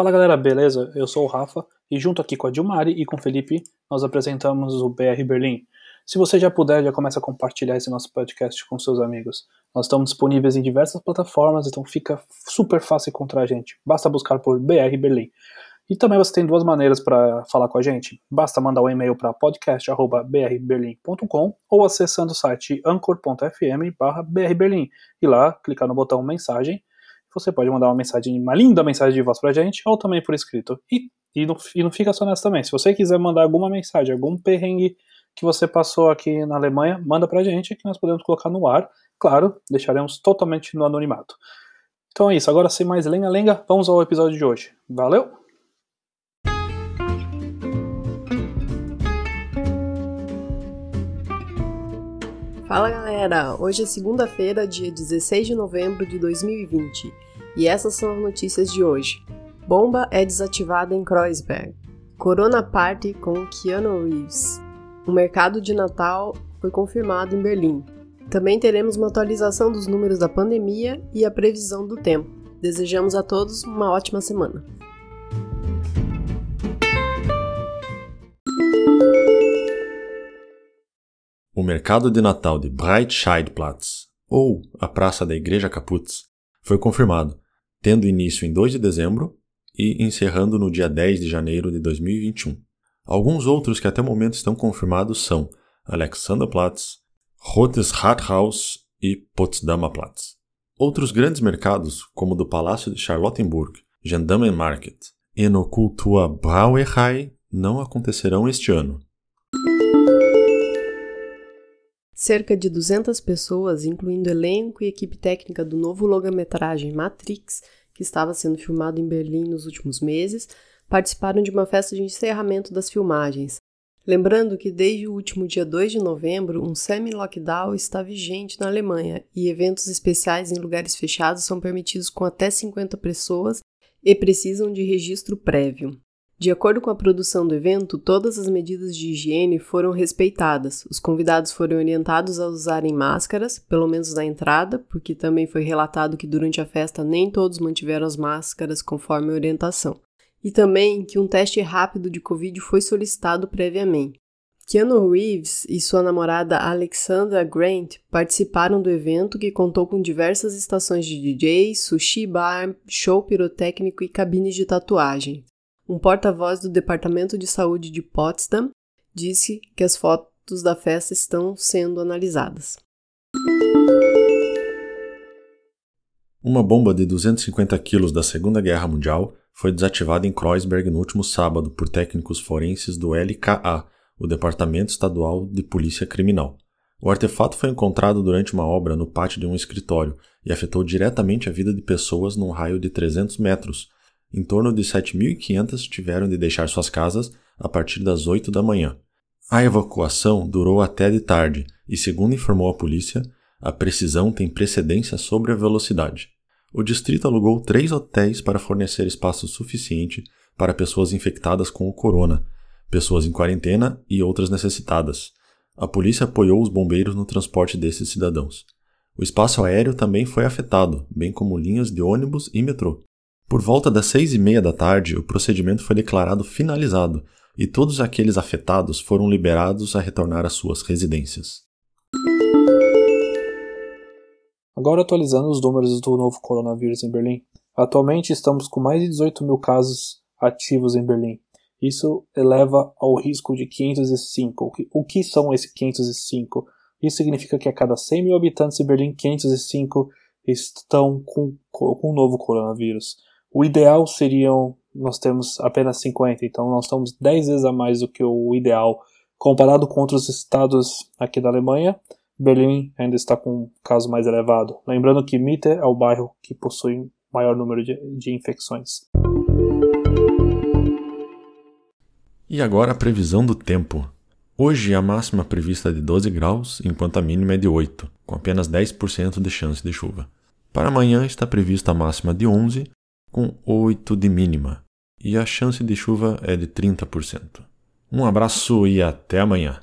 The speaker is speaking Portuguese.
Fala galera, beleza? Eu sou o Rafa e junto aqui com a Dilmari e com o Felipe nós apresentamos o BR Berlim. Se você já puder, já começa a compartilhar esse nosso podcast com seus amigos. Nós estamos disponíveis em diversas plataformas, então fica super fácil encontrar a gente. Basta buscar por BR Berlim. E também você tem duas maneiras para falar com a gente. Basta mandar um e-mail para podcast.brberlim.com ou acessando o site anchor.fm e lá clicar no botão mensagem. Você pode mandar uma mensagem, uma linda mensagem de voz para a gente ou também por escrito. E, e, não, e não fica só nessa também. Se você quiser mandar alguma mensagem, algum perrengue que você passou aqui na Alemanha, manda para a gente que nós podemos colocar no ar. Claro, deixaremos totalmente no anonimato. Então é isso, agora sem mais lenga-lenga, vamos ao episódio de hoje. Valeu! Fala galera! Hoje é segunda-feira, dia 16 de novembro de 2020 e essas são as notícias de hoje. Bomba é desativada em Kreuzberg. Corona Party com Keanu Reeves. O mercado de Natal foi confirmado em Berlim. Também teremos uma atualização dos números da pandemia e a previsão do tempo. Desejamos a todos uma ótima semana. O mercado de Natal de Breitscheidplatz, ou a Praça da Igreja Kaputz, foi confirmado, tendo início em 2 de dezembro e encerrando no dia 10 de janeiro de 2021. Alguns outros que até o momento estão confirmados são Alexanderplatz, Rotes Rathaus e Potsdamer Platz. Outros grandes mercados, como o do Palácio de Charlottenburg, Gendarmenmarkt e no Kultur Brauerei, não acontecerão este ano, Cerca de 200 pessoas, incluindo elenco e equipe técnica do novo longa-metragem Matrix, que estava sendo filmado em Berlim nos últimos meses, participaram de uma festa de encerramento das filmagens. Lembrando que desde o último dia 2 de novembro, um semi-lockdown está vigente na Alemanha e eventos especiais em lugares fechados são permitidos com até 50 pessoas e precisam de registro prévio. De acordo com a produção do evento, todas as medidas de higiene foram respeitadas. Os convidados foram orientados a usarem máscaras, pelo menos na entrada, porque também foi relatado que durante a festa nem todos mantiveram as máscaras conforme a orientação. E também que um teste rápido de Covid foi solicitado previamente. Keanu Reeves e sua namorada Alexandra Grant participaram do evento que contou com diversas estações de DJ, sushi bar, show pirotécnico e cabines de tatuagem. Um porta-voz do Departamento de Saúde de Potsdam disse que as fotos da festa estão sendo analisadas. Uma bomba de 250 quilos da Segunda Guerra Mundial foi desativada em Kreuzberg no último sábado por técnicos forenses do LKA, o Departamento Estadual de Polícia Criminal. O artefato foi encontrado durante uma obra no pátio de um escritório e afetou diretamente a vida de pessoas num raio de 300 metros, em torno de 7.500 tiveram de deixar suas casas a partir das 8 da manhã. A evacuação durou até de tarde e, segundo informou a polícia, a precisão tem precedência sobre a velocidade. O distrito alugou três hotéis para fornecer espaço suficiente para pessoas infectadas com o corona, pessoas em quarentena e outras necessitadas. A polícia apoiou os bombeiros no transporte desses cidadãos. O espaço aéreo também foi afetado, bem como linhas de ônibus e metrô. Por volta das seis e meia da tarde, o procedimento foi declarado finalizado e todos aqueles afetados foram liberados a retornar às suas residências. Agora atualizando os números do novo coronavírus em Berlim. Atualmente estamos com mais de 18 mil casos ativos em Berlim. Isso eleva ao risco de 505. O que são esses 505? Isso significa que a cada 100 mil habitantes em Berlim, 505 estão com, o novo coronavírus. O ideal seriam nós temos apenas 50, então nós estamos 10 vezes a mais do que o ideal comparado com outros estados aqui da Alemanha. Berlim ainda está com um caso mais elevado. Lembrando que Mitte é o bairro que possui maior número de, de infecções. E agora a previsão do tempo. Hoje a máxima prevista é de 12 graus, enquanto a mínima é de 8, com apenas 10% de chance de chuva. Para amanhã está prevista a máxima de 11 com 8 de mínima, e a chance de chuva é de 30%. Um abraço e até amanhã!